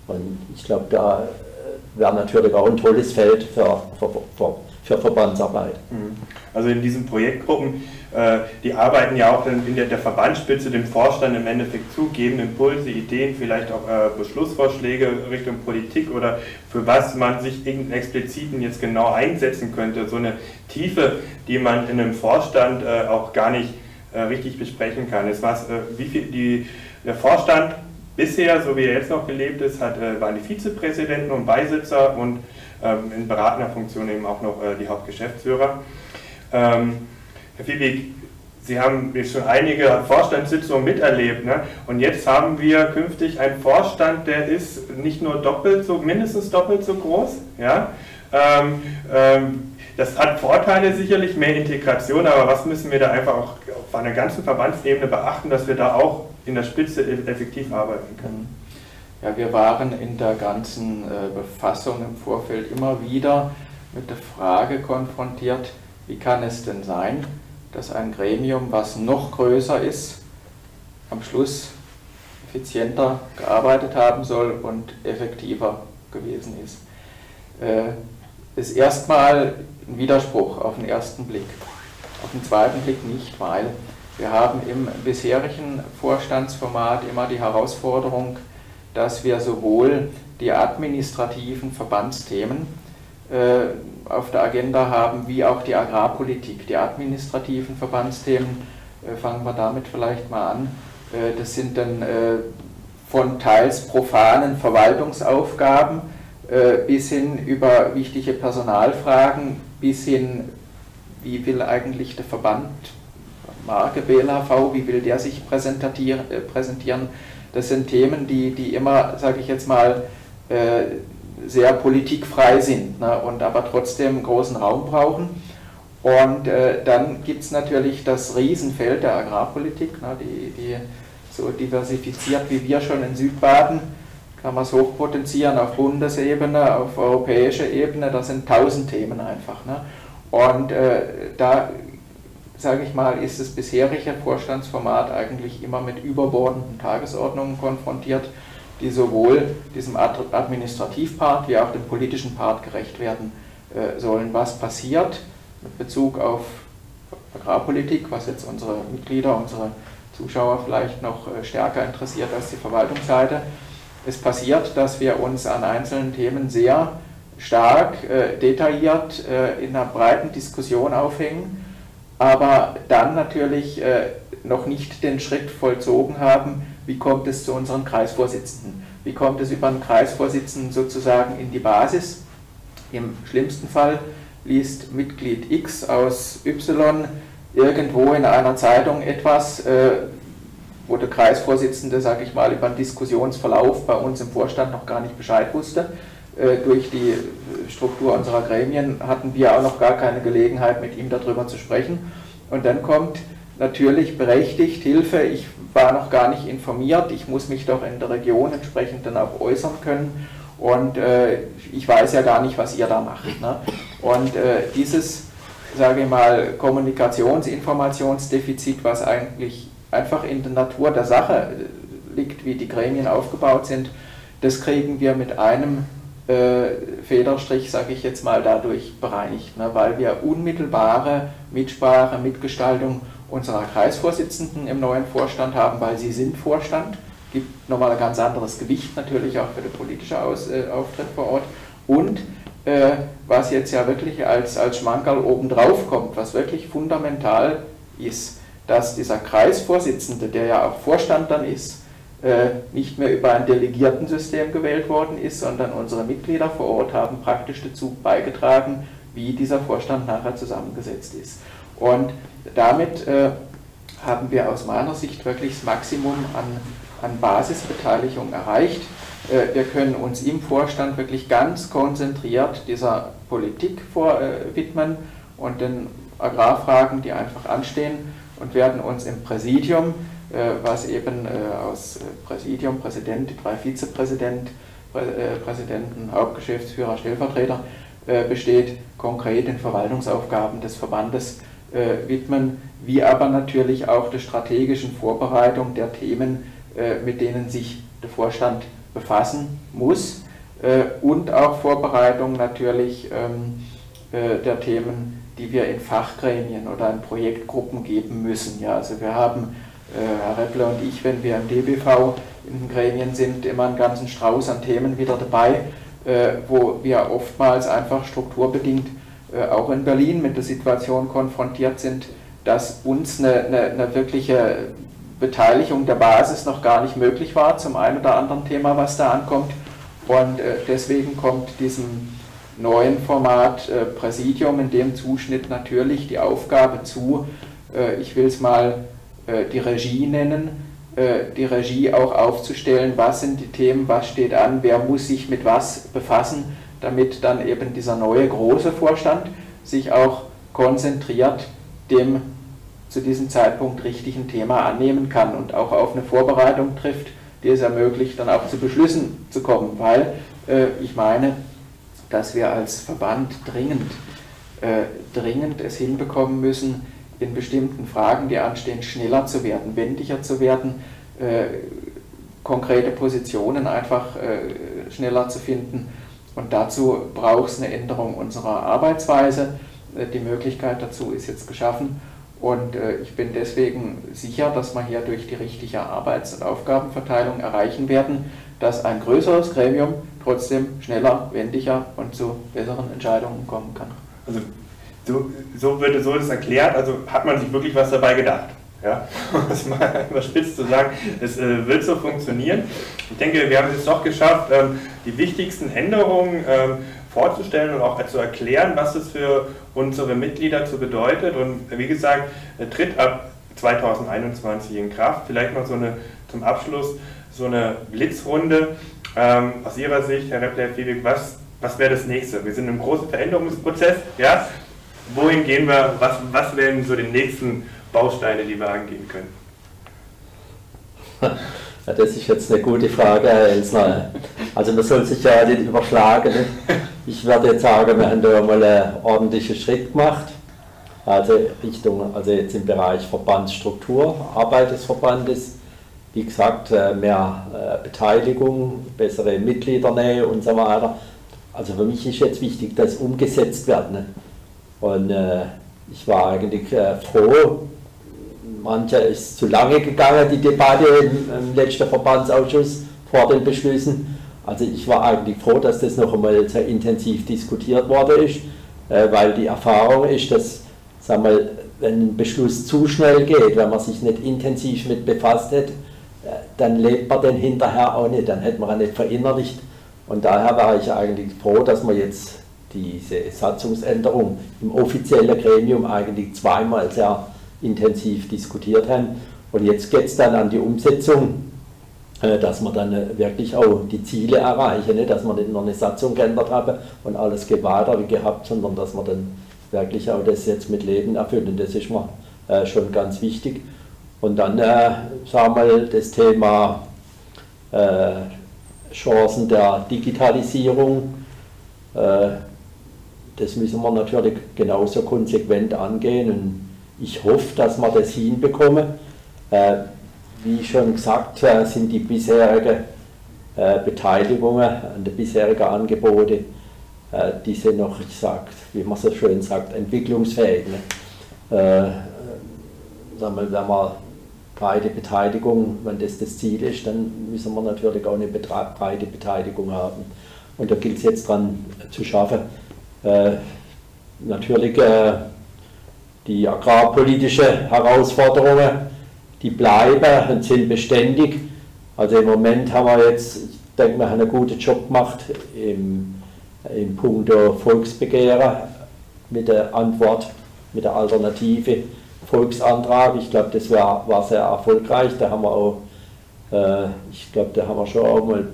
Und ich glaube, da äh, wäre natürlich auch ein tolles Feld für, für, für, für Verbandsarbeit. Mhm. Also in diesen Projektgruppen äh, die arbeiten ja auch in der, Verbandsspitze dem Vorstand im Endeffekt zu, geben Impulse, Ideen, vielleicht auch Beschlussvorschläge Richtung Politik oder für was man sich in expliziten jetzt genau einsetzen könnte. So eine Tiefe, die man in einem Vorstand auch gar nicht richtig besprechen kann. Es war, wie viel die, der Vorstand bisher, so wie er jetzt noch gelebt ist, hat, waren die Vizepräsidenten und Beisitzer und ähm, in beratender Funktion eben auch noch die Hauptgeschäftsführer. Ähm, Herr Fiebig, Sie haben schon einige Vorstandssitzungen miterlebt. Ne? Und jetzt haben wir künftig einen Vorstand, der ist nicht nur doppelt so, mindestens doppelt so groß. Ja? Ähm, ähm, das hat Vorteile sicherlich, mehr Integration, aber was müssen wir da einfach auch auf einer ganzen Verbandsebene beachten, dass wir da auch in der Spitze effektiv arbeiten können? Ja, wir waren in der ganzen äh, Befassung im Vorfeld immer wieder mit der Frage konfrontiert, wie kann es denn sein, dass ein Gremium, was noch größer ist, am Schluss effizienter gearbeitet haben soll und effektiver gewesen ist. Äh, ist erstmal ein Widerspruch auf den ersten Blick. Auf den zweiten Blick nicht, weil wir haben im bisherigen Vorstandsformat immer die Herausforderung, dass wir sowohl die administrativen Verbandsthemen äh, auf der Agenda haben, wie auch die Agrarpolitik, die administrativen Verbandsthemen. Äh, fangen wir damit vielleicht mal an. Äh, das sind dann von teils profanen Verwaltungsaufgaben bis hin über wichtige Personalfragen, bis hin, wie will eigentlich der Verband, Marke BLHV, wie will der sich präsentieren. Das sind Themen, die, die immer, sage ich jetzt mal, sehr politikfrei sind ne, und aber trotzdem großen Raum brauchen. Und äh, dann gibt es natürlich das Riesenfeld der Agrarpolitik, ne, die, die so diversifiziert wie wir schon in Südbaden, kann man es hochpotenzieren auf Bundesebene, auf europäischer Ebene, das sind tausend Themen einfach. Ne? Und äh, da, sage ich mal, ist das bisherige Vorstandsformat eigentlich immer mit überbordenden Tagesordnungen konfrontiert, die sowohl diesem Administrativpart wie auch dem politischen Part gerecht werden äh, sollen. Was passiert mit Bezug auf Agrarpolitik, was jetzt unsere Mitglieder, unsere Zuschauer vielleicht noch äh, stärker interessiert als die Verwaltungsseite. Es passiert, dass wir uns an einzelnen Themen sehr stark, äh, detailliert äh, in einer breiten Diskussion aufhängen, aber dann natürlich äh, noch nicht den Schritt vollzogen haben, wie kommt es zu unseren Kreisvorsitzenden? Wie kommt es über einen Kreisvorsitzenden sozusagen in die Basis? Im schlimmsten Fall liest Mitglied X aus Y irgendwo in einer Zeitung etwas, äh, wo der Kreisvorsitzende, sage ich mal, über den Diskussionsverlauf bei uns im Vorstand noch gar nicht Bescheid wusste. Äh, durch die Struktur unserer Gremien hatten wir auch noch gar keine Gelegenheit, mit ihm darüber zu sprechen. Und dann kommt natürlich berechtigt Hilfe, ich war noch gar nicht informiert, ich muss mich doch in der Region entsprechend dann auch äußern können und äh, ich weiß ja gar nicht, was ihr da macht. Ne? Und äh, dieses sage ich mal, Kommunikations-Informationsdefizit, was eigentlich einfach in der Natur der Sache liegt, wie die Gremien aufgebaut sind, das kriegen wir mit einem äh, Federstrich, sage ich jetzt mal, dadurch bereinigt, ne, weil wir unmittelbare Mitsprache, Mitgestaltung unserer Kreisvorsitzenden im neuen Vorstand haben, weil sie sind Vorstand, gibt nochmal ein ganz anderes Gewicht natürlich auch für den politischen Aus, äh, Auftritt vor Ort. Und äh, was jetzt ja wirklich als, als Schmankerl obendrauf kommt, was wirklich fundamental ist, dass dieser Kreisvorsitzende, der ja auch Vorstand dann ist, äh, nicht mehr über ein Delegiertensystem gewählt worden ist, sondern unsere Mitglieder vor Ort haben praktisch dazu beigetragen, wie dieser Vorstand nachher zusammengesetzt ist. Und damit äh, haben wir aus meiner Sicht wirklich das Maximum an, an Basisbeteiligung erreicht. Äh, wir können uns im Vorstand wirklich ganz konzentriert dieser Politik vorwidmen und den Agrarfragen, die einfach anstehen und werden uns im Präsidium, äh, was eben äh, aus Präsidium, Präsident, drei Vizepräsidenten, Präsidenten, Hauptgeschäftsführer, Stellvertreter besteht, konkret den Verwaltungsaufgaben des Verbandes widmen, wie aber natürlich auch der strategischen Vorbereitung der Themen, mit denen sich der Vorstand befassen muss äh, und auch Vorbereitung natürlich ähm, äh, der Themen, die wir in Fachgremien oder in Projektgruppen geben müssen. Ja, also wir haben, äh, Herr Repple und ich, wenn wir im DBV in Gremien sind, immer einen ganzen Strauß an Themen wieder dabei, äh, wo wir oftmals einfach strukturbedingt äh, auch in Berlin mit der Situation konfrontiert sind, dass uns eine, eine, eine wirkliche Beteiligung der Basis noch gar nicht möglich war zum einen oder anderen Thema, was da ankommt. Und äh, deswegen kommt diesem neuen Format äh, Präsidium in dem Zuschnitt natürlich die Aufgabe zu, äh, ich will es mal die Regie nennen, die Regie auch aufzustellen, was sind die Themen, was steht an, wer muss sich mit was befassen, damit dann eben dieser neue große Vorstand sich auch konzentriert dem zu diesem Zeitpunkt richtigen Thema annehmen kann und auch auf eine Vorbereitung trifft, die es ermöglicht, dann auch zu Beschlüssen zu kommen, weil äh, ich meine, dass wir als Verband dringend, äh, dringend es hinbekommen müssen, in bestimmten Fragen, die anstehen, schneller zu werden, wendiger zu werden, äh, konkrete Positionen einfach äh, schneller zu finden. Und dazu braucht es eine Änderung unserer Arbeitsweise. Äh, die Möglichkeit dazu ist jetzt geschaffen. Und äh, ich bin deswegen sicher, dass wir hier durch die richtige Arbeits- und Aufgabenverteilung erreichen werden, dass ein größeres Gremium trotzdem schneller, wendiger und zu besseren Entscheidungen kommen kann. Also so, so wird so das erklärt, also hat man sich wirklich was dabei gedacht. Ja, um es mal überspitzt zu sagen, es äh, wird so funktionieren. Ich denke, wir haben es doch geschafft, ähm, die wichtigsten Änderungen ähm, vorzustellen und auch zu erklären, was es für unsere Mitglieder zu bedeutet. Und wie gesagt, tritt ab 2021 in Kraft. Vielleicht noch so eine zum Abschluss so eine Blitzrunde. Ähm, aus Ihrer Sicht, Herr Repler-Fiebig, was, was wäre das nächste? Wir sind im großen Veränderungsprozess. Ja? wohin gehen wir, was, was wären so die nächsten Bausteine, die wir angehen können? Ja, das ist jetzt eine gute Frage, Herr Elsner. Also man soll sich ja nicht überschlagen. Ich werde jetzt sagen, wir haben da mal einen ordentlichen Schritt gemacht. Also Richtung, also jetzt im Bereich Verbandsstruktur, Arbeit des Verbandes. Wie gesagt, äh, mehr äh, Beteiligung, bessere Mitgliedernähe und so weiter. Also für mich ist jetzt wichtig, dass umgesetzt wird. Ne? Und äh, ich war eigentlich froh, mancher ist zu lange gegangen, die Debatte im, letzten Verbandsausschuss vor den Beschlüssen. Also ich war eigentlich froh, dass das noch einmal sehr intensiv diskutiert worden ist, weil die Erfahrung ist, dass sagen wir, wenn ein Beschluss zu schnell geht, wenn man sich nicht intensiv mit befasst äh, dann lebt man den hinterher auch nicht, dann hätte man ihn nicht verinnerlicht. Und daher war ich eigentlich froh, dass man jetzt diese Satzungsänderung im offiziellen Gremium eigentlich zweimal sehr intensiv diskutiert haben. Und jetzt geht es dann an die Umsetzung, äh, dass wir dann äh, wirklich auch die Ziele erreichen, nicht? dass wir nicht nur eine Satzung geändert haben und alles geht wie gehabt, sondern dass wir dann wirklich auch das jetzt mit Leben erfüllen. Das ist mir äh, schon ganz wichtig. Und dann, äh, sagen wir mal, das Thema äh, Chancen der Digitalisierung. Äh, das müssen wir natürlich genauso konsequent angehen. Und ich hoffe, dass wir das hinbekommen. Äh, wie schon gesagt, äh, sind die bisherigen äh, Beteiligungen an den bisherigen Angeboten, die sind noch, ich sag, wie man so schön sagt, entwicklungsfähig. Ne? Sagen wir, wenn man breite Beteiligung, wenn das das Ziel ist, dann müssen wir natürlich auch eine breite Beteiligung haben. Und da gilt es jetzt dran zu schaffen. Äh, natürlich äh, die agrarpolitische Herausforderungen, die bleiben und sind beständig. Also im Moment haben wir jetzt, ich denke, wir haben einen guten Job gemacht im, im Punkt Volksbegehren mit der Antwort, mit der Alternative Volksantrag. Ich glaube, das war, war sehr erfolgreich. Da haben wir auch, äh, ich glaube, da haben wir schon auch mal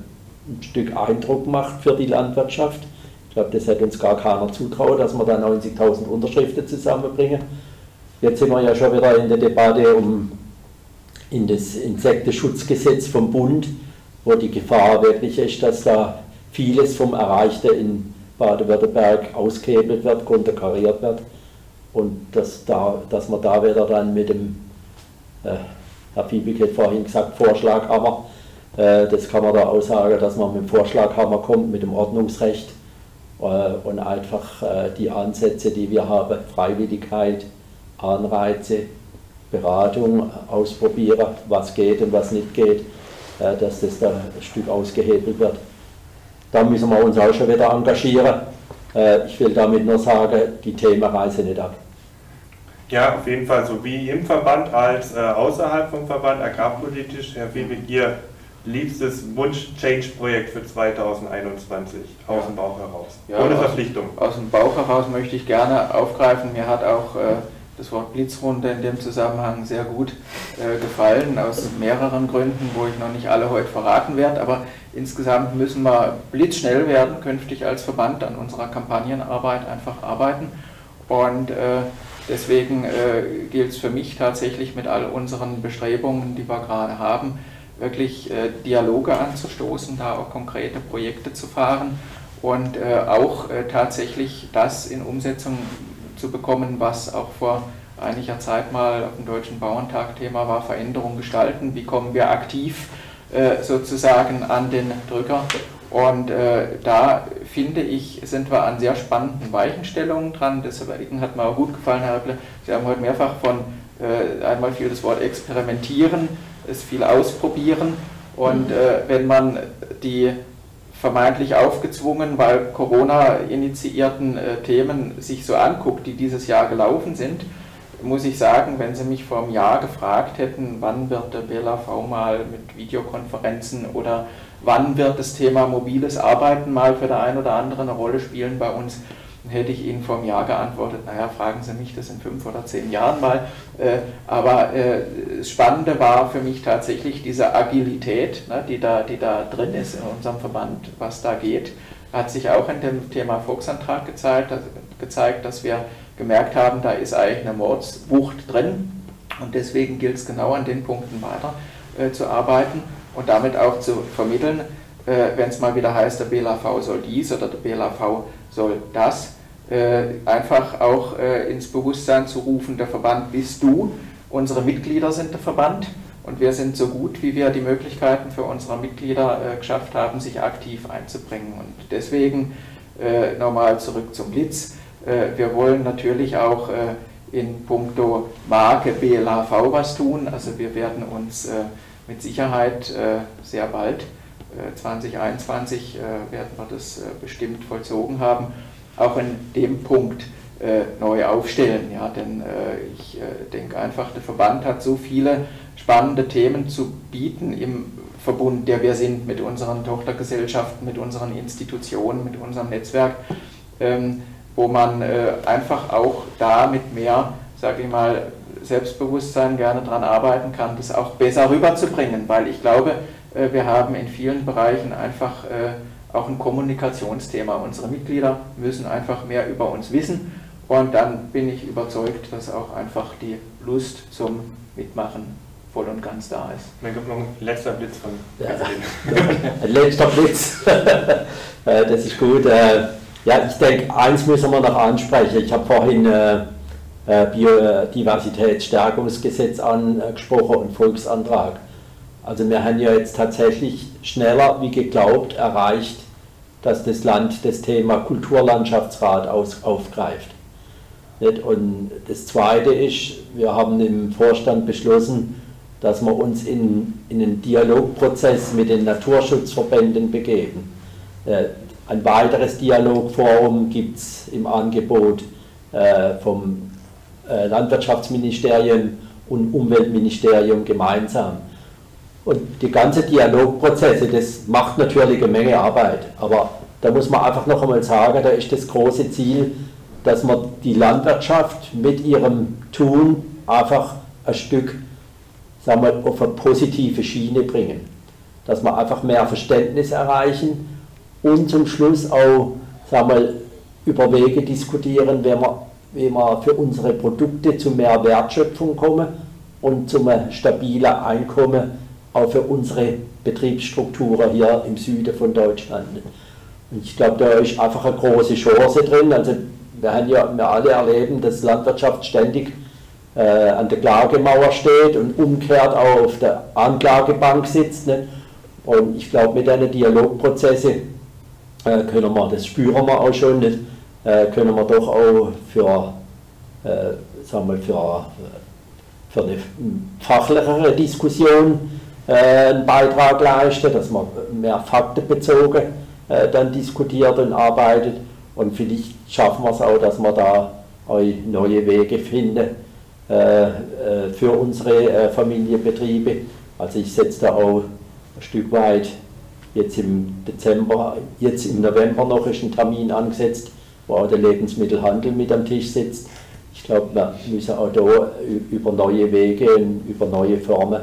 ein Stück Eindruck gemacht für die Landwirtschaft. Ich glaube, das hätte uns gar keiner zutraut, dass wir da 90.000 Unterschriften zusammenbringen. Jetzt sind wir ja schon wieder in der Debatte um in das Insektenschutzgesetz vom Bund, wo die Gefahr wirklich ist, dass da vieles vom Erreichten in Baden-Württemberg ausgehebelt wird, konterkariert wird und dass, da, dass man da wieder dann mit dem, äh, Herr Fiebig hat vorhin gesagt, Vorschlaghammer, äh, das kann man da auch sagen, dass man mit dem Vorschlaghammer kommt, mit dem Ordnungsrecht äh, und einfach äh, die Ansätze, die wir haben, Freiwilligkeit, Anreize, Beratung ausprobieren, was geht und was nicht geht, äh, dass das da ein Stück ausgehebelt wird. Da müssen wir uns auch schon wieder engagieren. Äh, ich will damit nur sagen, die Themen reißen nicht ab. Ja, auf jeden Fall, so wie im Verband als äh, außerhalb vom Verband, agrarpolitisch, Herr Fiebig, Ihr liebstes Wunsch-Change-Projekt für 2021 aus dem Bauch heraus, ja, ohne Verpflichtung. Aus, aus, dem Bauch heraus möchte ich gerne aufgreifen. Mir hat auch äh, das Wort Blitzrunde in dem Zusammenhang sehr gut äh, gefallen, aus mehreren Gründen, wo ich noch nicht alle heute verraten werde. Aber insgesamt müssen wir blitzschnell werden, künftig als Verband an unserer Kampagnenarbeit einfach arbeiten. Und äh, deswegen äh, gilt es für mich tatsächlich mit all unseren Bestrebungen, die wir gerade haben, wirklich äh, Dialoge anzustoßen, da auch konkrete Projekte zu fahren und äh, auch äh, tatsächlich das in Umsetzung zu bekommen, was auch vor einiger Zeit mal auf dem Deutschen Bauerntag Thema war, Veränderung gestalten. Wie kommen wir aktiv äh, sozusagen an den Drücker? Und äh, da finde ich, sind wir an sehr spannenden Weichenstellungen dran. Deswegen hat mir auch gut gefallen, Herr Repple. Sie haben heute mehrfach von äh, einmal viel das Wort experimentieren, es viel ausprobieren. Und äh, wenn man die vermeintlich aufgezwungen, weil Corona initiierten äh, Themen sich so anguckt, die dieses Jahr gelaufen sind, muss ich sagen, wenn Sie mich vor einem Jahr gefragt hätten, wann wird der BLAV mal mit Videokonferenzen oder wann wird das Thema mobiles Arbeiten mal für der ein oder andere eine Rolle spielen bei uns, hätte ich Ihnen vor einem Jahr geantwortet, naja, fragen Sie mich das in fünf oder zehn Jahren mal. Äh, aber äh, das Spannende war für mich tatsächlich diese Agilität, ne, die, da, die da drin ist in unserem Verband, was da geht. Hat sich auch in dem Thema Volksantrag gezeigt, gezeigt dass wir gemerkt haben, da ist eigentlich eine Mordswucht drin und deswegen gilt es genau an den Punkten weiter äh, zu arbeiten und damit auch zu vermitteln, äh, wenn es mal wieder heißt, der BLAV soll dies oder der BLAV soll das, äh, einfach auch äh, ins Bewusstsein zu rufen, der Verband bist du, unsere Mitglieder sind der Verband und wir sind so gut, wie wir die Möglichkeiten für unsere Mitglieder äh, geschafft haben, sich aktiv einzubringen. Und deswegen äh, nochmal zurück zum Blitz. Äh, wir wollen natürlich auch in puncto Marke BLHV was tun. Also wir werden uns mit Sicherheit sehr bald, 2021 werden wir das bestimmt vollzogen haben, auch in dem Punkt neu aufstellen. Ja, denn ich denke einfach, der Verband hat so viele spannende Themen zu bieten im Verbund, der wir sind mit unseren Tochtergesellschaften, mit unseren Institutionen, mit unserem Netzwerk, ähm, wo man äh, einfach auch da mit mehr, sage ich mal, Selbstbewusstsein gerne daran arbeiten kann, das auch besser rüberzubringen, weil ich glaube, äh, wir haben in vielen Bereichen einfach äh, auch ein Kommunikationsthema. Unsere Mitglieder müssen einfach mehr über uns wissen und dann bin ich überzeugt, dass auch einfach die Lust zum Mitmachen voll und ganz da ist. Dann kommt noch ein letzter Blitz von ja. Ein letzter Blitz, äh, das ist gut. Ja, ich denke, eins müssen wir noch ansprechen. Ich habe vorhin äh, Biodiversitätsstärkungsgesetz angesprochen und Volksantrag. Also wir haben ja jetzt tatsächlich schneller wie geglaubt erreicht, dass das Land das Thema Kulturlandschaftsrat aus, aufgreift. Und das Zweite ist, wir haben im Vorstand beschlossen, dass wir uns in, in einen Dialogprozess mit den Naturschutzverbänden begeben. Äh, ein weiteres Dialogforum gibt es im Angebot äh, vom äh, Landwirtschaftsministerium und Umweltministerium gemeinsam. Und die ganze Dialogprozesse, das macht natürlich eine Menge Arbeit, aber da muss man einfach noch einmal sagen, da ist das große Ziel, dass man die Landwirtschaft mit ihrem Tun einfach ein Stück sagen wir, auf eine positive Schiene bringen. Dass wir einfach mehr Verständnis erreichen und zum Schluss auch sagen wir, über Wege diskutieren, wie wir, wie wir für unsere Produkte zu mehr Wertschöpfung kommen und zum stabilen Einkommen auch für unsere Betriebsstrukturen hier im Süden von Deutschland. Und ich glaube, da ist einfach eine große Chance drin. Also wir haben ja wir alle erleben, dass Landwirtschaft ständig äh, an der Klagemauer steht und umgekehrt auch auf der Anklagebank sitzt. Ne? Und ich glaube, mit einer Dialogprozesse äh, können wir, das spüren wir auch schon, nicht? Äh, können wir doch auch für, äh, sagen wir, für, für eine fachlichere Diskussion äh, einen Beitrag leisten, dass man mehr faktenbezogen dann diskutiert und arbeitet. Und vielleicht schaffen wir es auch, dass wir da neue Wege finden, für unsere Familienbetriebe. Also ich setze da auch ein Stück weit jetzt im Dezember, jetzt im November noch ist ein Termin angesetzt, wo auch der Lebensmittelhandel mit am Tisch sitzt. Ich glaube, wir müssen auch da über neue Wege und über neue Formen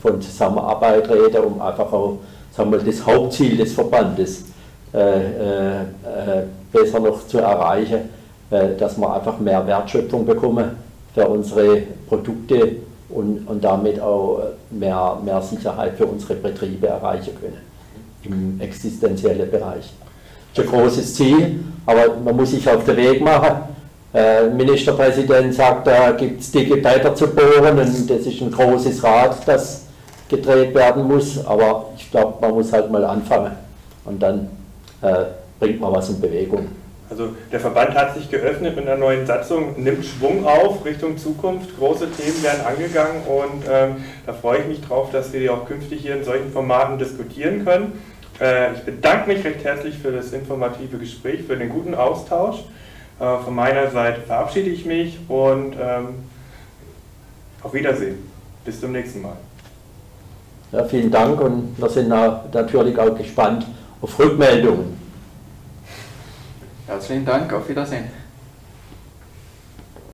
von Zusammenarbeit reden, um einfach auch sagen wir, das Hauptziel des Verbandes besser noch zu erreichen, dass wir einfach mehr Wertschöpfung bekommen für unsere Produkte und, und damit auch mehr, mehr Sicherheit für unsere Betriebe erreichen können im existenziellen Bereich. Das ist ein großes Ziel, aber man muss sich auf den Weg machen. Der Ministerpräsident sagt, da gibt es dicke Bretter zu bohren und das ist ein großes Rad, das gedreht werden muss, aber ich glaube, man muss halt mal anfangen und dann äh, bringt man was in Bewegung. Also der Verband hat sich geöffnet mit einer neuen Satzung, nimmt Schwung auf Richtung Zukunft, große Themen werden angegangen und ähm, da freue ich mich drauf, dass wir die auch künftig hier in solchen Formaten diskutieren können. Äh, ich bedanke mich recht herzlich für das informative Gespräch, für den guten Austausch. Äh, von meiner Seite verabschiede ich mich und ähm, auf Wiedersehen. Bis zum nächsten Mal. Ja, vielen Dank und wir sind natürlich auch gespannt auf Rückmeldungen. Herzlichen Dank, auf Wiedersehen.